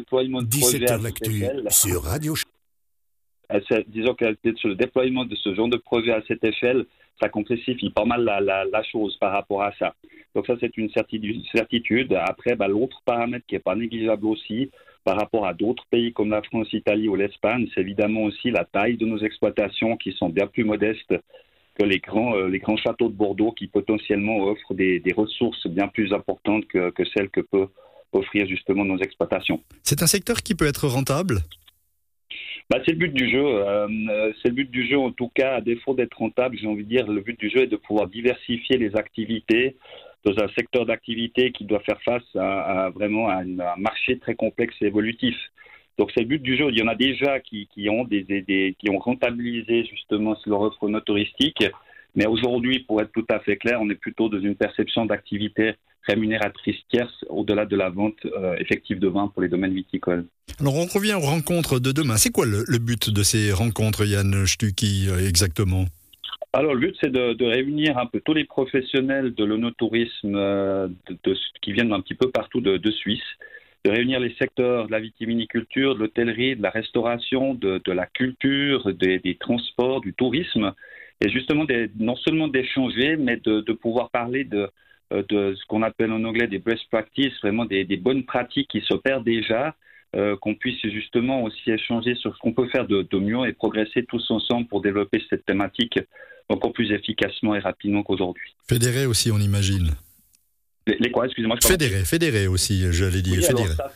déploiement de projets à 17h cette l'actu échelle, sur Radio disons que le déploiement de ce genre de projet à cette échelle, ça complexifie pas mal la, la, la chose par rapport à ça. Donc ça, c'est une certitude. Après, bah, l'autre paramètre qui est pas négligeable aussi, par rapport à d'autres pays comme la France, l'Italie ou l'Espagne, c'est évidemment aussi la taille de nos exploitations qui sont bien plus modestes que les grands, euh, les grands châteaux de Bordeaux qui potentiellement offrent des, des ressources bien plus importantes que, que celles que peut offrir justement nos exploitations. C'est un secteur qui peut être rentable? Bah, c'est le but du jeu. euh, euh, c'est le but du jeu, en tout cas, à défaut d'être rentable, j'ai envie de dire, le but du jeu est de pouvoir diversifier les activités dans un secteur d'activité qui doit faire face à, à vraiment à, un marché très complexe et évolutif. Donc c'est le but du jeu. Il y en a déjà qui, qui ont des, des- des- qui ont rentabilisé justement leur offre no touristique, mais aujourd'hui, pour être tout à fait clair, on est plutôt dans une perception d'activité rémunératrice tierce au-delà de la vente euh, effective de vin pour les domaines viticoles. Alors on revient aux rencontres de demain. C'est quoi le, le but de ces rencontres, Yann Stucky, euh, exactement? Alors, le but, c'est de, de réunir un peu tous les professionnels de l'onotourisme euh, de, de- qui viennent un petit peu partout de, de Suisse, de réunir les secteurs de la vitiviniculture, de l'hôtellerie, de la restauration, de, de la culture, des, des transports, du tourisme, et justement des- non seulement d'échanger, mais de, de pouvoir parler de, euh, de ce qu'on appelle en anglais des best practices, vraiment des, des bonnes pratiques qui s'opèrent déjà, euh, qu'on puisse justement aussi échanger sur ce qu'on peut faire de, de mieux et progresser tous ensemble pour développer cette thématique encore plus efficacement et rapidement qu'aujourd'hui. Fédéré aussi, on imagine. Les, les quoi, excusez-moi je Fédéré, fédéré aussi, j'allais dire. Oui, alors fédéré. ça,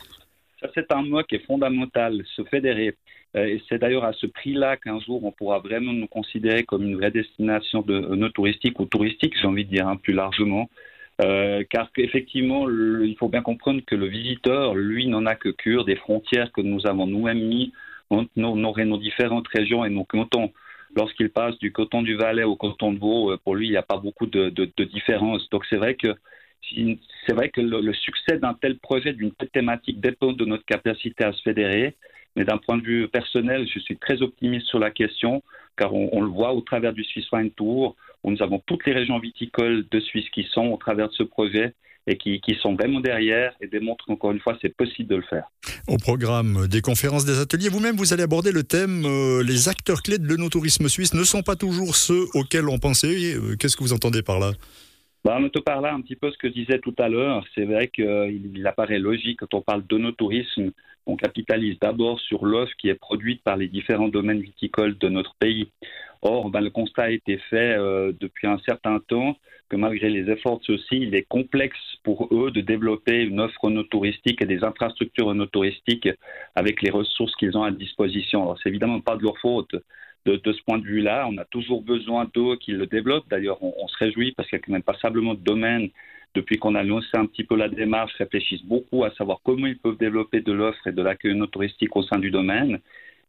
ça, c'est un mot qui est fondamental, se fédérer. Euh, et c'est d'ailleurs à ce prix-là qu'un jour on pourra vraiment nous considérer comme une vraie destination de euh, no touristique ou touristique, j'ai envie de dire hein, plus largement. Euh, car effectivement, il faut bien comprendre que le visiteur, lui, n'en a que cure des frontières que nous avons nous-mêmes mis entre nos, nos, différentes régions et nos cantons. Lorsqu'il passe du coton du Valais au coton de Vaud, pour lui, il n'y a pas beaucoup de, de, différence. Donc c'est vrai que c'est vrai que le succès d'un tel projet, d'une telle thématique dépend de notre capacité à se fédérer. Mais d'un point de vue personnel, je suis très optimiste sur la question, car on, le voit au travers du Swiss Wine Tour, où nous avons toutes les régions viticoles de Suisse qui sont au travers de ce projet et qui, sont vraiment derrière et démontrent qu'encore une fois, c'est possible de le faire. Au programme des conférences, des ateliers, vous-même, vous allez aborder le thème euh, les acteurs clés de l'onotourisme suisse ne sont pas toujours ceux auxquels on pensait. Euh, Qu'est-ce que vous entendez par là? Bah, on te parle un petit peu ce que je disais tout à l'heure. C'est vrai qu'il il apparaît logique quand on parle d'onotourisme, on capitalise d'abord sur l'offre qui est produite par les différents domaines viticoles de notre pays. Or, ben, le constat a été fait euh, depuis un certain temps que malgré les efforts de ceux-ci, il est complexe pour eux de développer une offre touristique et des infrastructures touristiques avec les ressources qu'ils ont à disposition. Alors, c'est évidemment pas de leur faute. De, ce point de vue-là, on a toujours besoin d'eux qui le développent. D'ailleurs, on, se réjouit parce qu'il y a quand même passablement de domaines depuis qu'on a lancé un petit peu la démarche, réfléchissent beaucoup à savoir comment ils peuvent développer de l'offre et de l'accueil touristique au sein du domaine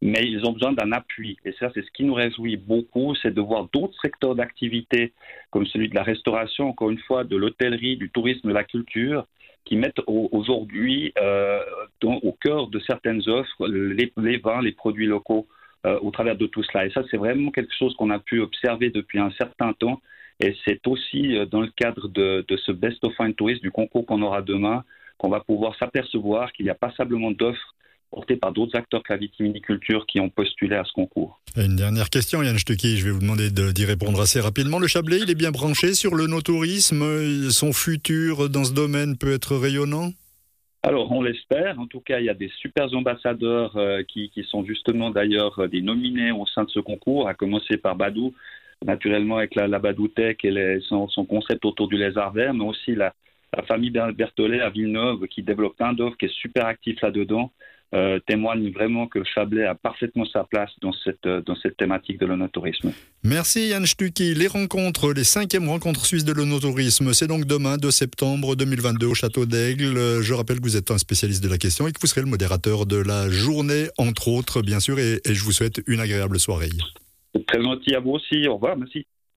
mais ils ont besoin d'un appui. Et ça, c'est ce qui nous réjouit beaucoup, c'est de voir d'autres secteurs d'activité, comme celui de la restauration, encore une fois, de l'hôtellerie, du tourisme, de la culture, qui mettent au- aujourd'hui euh, au cœur de certaines offres les, vins, les produits locaux euh, au travers de tout cela. Et ça, c'est vraiment quelque chose qu'on a pu observer depuis un certain temps. Et c'est aussi euh, dans le cadre de, ce Best of Fine Tourist, du concours qu'on aura demain, qu'on va pouvoir s'apercevoir qu'il y a passablement d'offres portées par d'autres acteurs que la vitiviniculture qui ont postulé à ce concours. Une dernière question, Yann Stucky, je vais vous demander de- d'y répondre assez rapidement. Le Chablais, il est bien branché sur le no-tourisme. Son futur dans ce domaine peut être rayonnant? Alors, on l'espère. En tout cas, il y a des super ambassadeurs euh, qui, qui sont justement d'ailleurs euh, des nominés au sein de ce concours, à commencer par Badou, naturellement avec la, la Badou Tech et les- son, son concept autour du lézard vert, mais aussi la, la famille Ber- Berthollet à Villeneuve qui développe plein d'offres, qui est super actif là-dedans, euh, témoigne vraiment que Chablais a parfaitement sa place dans cette, euh, dans cette thématique de l'onotourisme. Merci Yann Stucky. Les rencontres, les cinquièmes rencontres suisses de l'onotourisme, c'est donc demain, 2 septembre 2022 au Château d'Aigle. Je rappelle que vous êtes un spécialiste de la question et que vous serez le modérateur de la journée, entre autres, bien sûr, et, et je vous souhaite une agréable soirée. Très gentil à vous aussi. Au revoir. Merci.